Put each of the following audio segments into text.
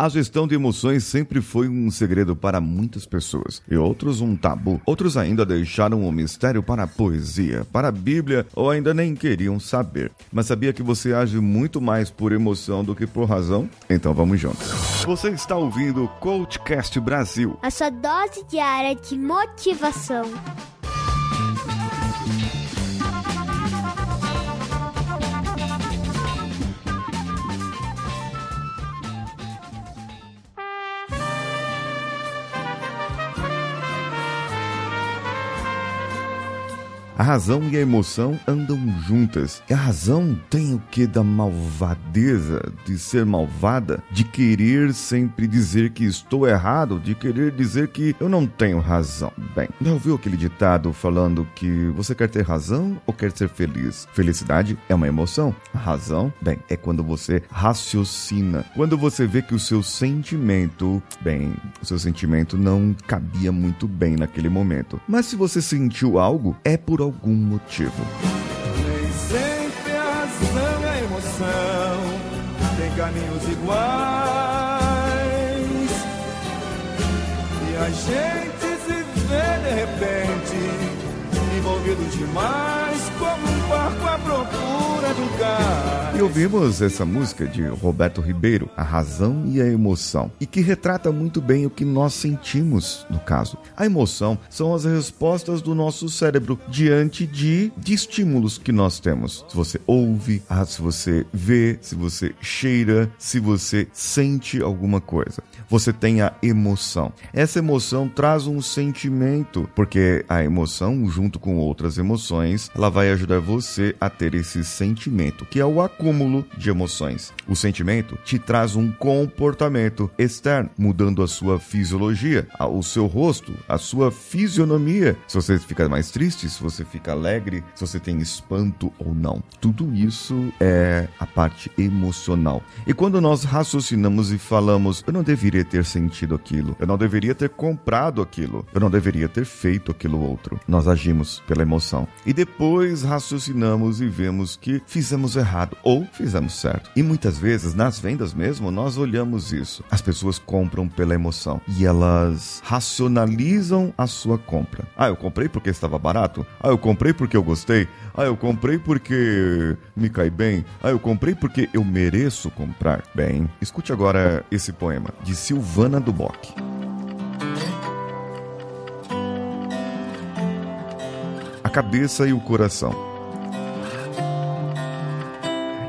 A gestão de emoções sempre foi um segredo para muitas pessoas e outros um tabu. Outros ainda deixaram o mistério para a poesia, para a Bíblia ou ainda nem queriam saber. Mas sabia que você age muito mais por emoção do que por razão? Então vamos juntos. Você está ouvindo o Coachcast Brasil. A sua dose diária de motivação. A razão e a emoção andam juntas. E a razão tem o que da malvadeza, de ser malvada, de querer sempre dizer que estou errado, de querer dizer que eu não tenho razão. Bem, já ouviu aquele ditado falando que você quer ter razão ou quer ser feliz? Felicidade é uma emoção. A razão, bem, é quando você raciocina. Quando você vê que o seu sentimento, bem, o seu sentimento não cabia muito bem naquele momento. Mas se você sentiu algo, é por algum motivo. Nem sempre a razão a emoção têm caminhos iguais. E a gente se vê de repente envolvido demais como um barco à procura do. E ouvimos essa música de Roberto Ribeiro, A Razão e a Emoção, e que retrata muito bem o que nós sentimos no caso. A emoção são as respostas do nosso cérebro diante de, de estímulos que nós temos. Se você ouve, ah, se você vê, se você cheira, se você sente alguma coisa. Você tem a emoção. Essa emoção traz um sentimento, porque a emoção, junto com outras emoções, ela vai ajudar você a ter esse sentimento, que é o acúmulo de emoções. O sentimento te traz um comportamento externo, mudando a sua fisiologia, o seu rosto, a sua fisionomia. Se você fica mais triste, se você fica alegre, se você tem espanto ou não. Tudo isso é a parte emocional. E quando nós raciocinamos e falamos, eu não deveria ter sentido aquilo, eu não deveria ter comprado aquilo, eu não deveria ter feito aquilo outro, nós agimos pela emoção. E depois raciocinamos e vemos que fizemos errado ou fizemos certo. E muitas vezes, nas vendas mesmo, nós olhamos isso. As pessoas compram pela emoção e elas racionalizam a sua compra. Ah, eu comprei porque estava barato. Ah, eu comprei porque eu gostei. Ah, eu comprei porque me cai bem. Ah, eu comprei porque eu mereço comprar. Bem, escute agora esse poema de Silvana Duboc. A cabeça e o coração.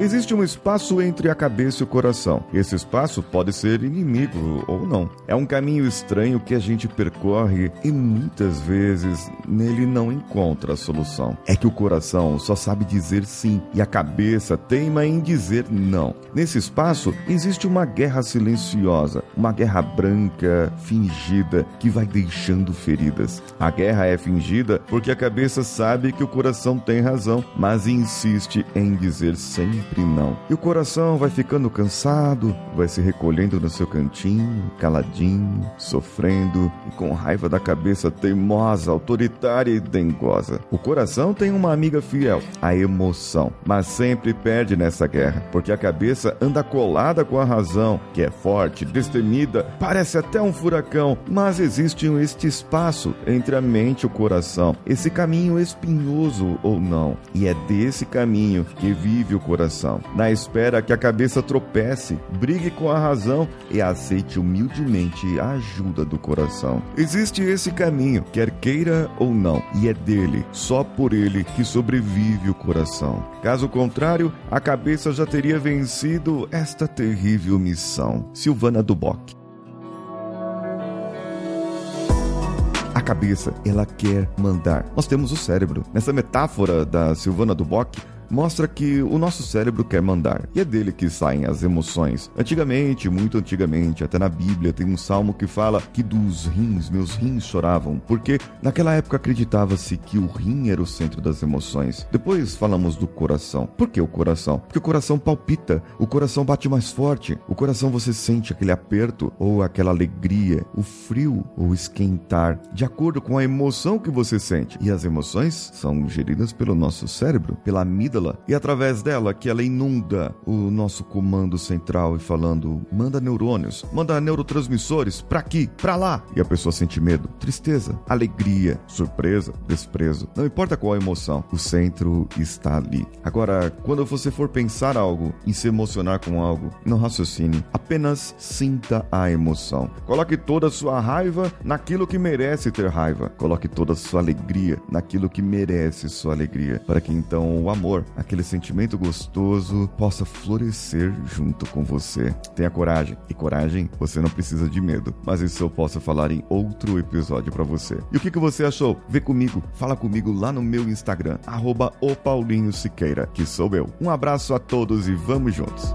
Existe um espaço entre a cabeça e o coração. Esse espaço pode ser inimigo ou não. É um caminho estranho que a gente percorre e muitas vezes nele não encontra a solução. É que o coração só sabe dizer sim e a cabeça teima em dizer não. Nesse espaço existe uma guerra silenciosa, uma guerra branca, fingida, que vai deixando feridas. A guerra é fingida porque a cabeça sabe que o coração tem razão, mas insiste em dizer sempre sempre não. E o coração vai ficando cansado, vai se recolhendo no seu cantinho, caladinho, sofrendo e com raiva da cabeça teimosa, autoritária e dengosa. O coração tem uma amiga fiel, a emoção, mas sempre perde nessa guerra, porque a cabeça anda colada com a razão, que é forte, destemida, parece até um furacão, mas existe este espaço entre a mente e o coração, esse caminho espinhoso ou não, e é desse caminho que vive o coração coração, na espera que a cabeça tropece, brigue com a razão e aceite humildemente a ajuda do coração. Existe esse caminho, quer queira ou não, e é dele, só por ele, que sobrevive o coração. Caso contrário, a cabeça já teria vencido esta terrível missão. Silvana Duboc. A cabeça, ela quer mandar. Nós temos o cérebro. Nessa metáfora da Silvana Duboc, mostra que o nosso cérebro quer mandar, e é dele que saem as emoções. Antigamente, muito antigamente, até na Bíblia tem um salmo que fala que dos rins, meus rins choravam, porque naquela época acreditava-se que o rim era o centro das emoções. Depois falamos do coração. Por que o coração? Porque o coração palpita, o coração bate mais forte, o coração você sente aquele aperto ou aquela alegria, o frio ou esquentar, de acordo com a emoção que você sente. E as emoções são geridas pelo nosso cérebro, pela amígdala amígdala e através dela que ela inunda o nosso comando central e falando: manda neurônios, manda neurotransmissores para aqui, para lá. E a pessoa sente medo, tristeza, alegria, surpresa, desprezo. Não importa qual a emoção, o centro está ali. Agora, quando você for pensar algo e se emocionar com algo, não raciocine, apenas sinta a emoção. Coloque toda a sua raiva naquilo que merece ter raiva. Coloque toda a sua alegria naquilo que merece sua alegria, para que então o amor, aquele sentimento gostoso, possa florescer junto com você. Tenha coragem. E coragem, você não precisa de medo. Mas isso eu posso falar em outro episódio para você. E o que, que você achou? Vê comigo, fala comigo lá no meu Instagram, arroba o Paulinho Siqueira, que sou eu. Um abraço a todos e vamos juntos.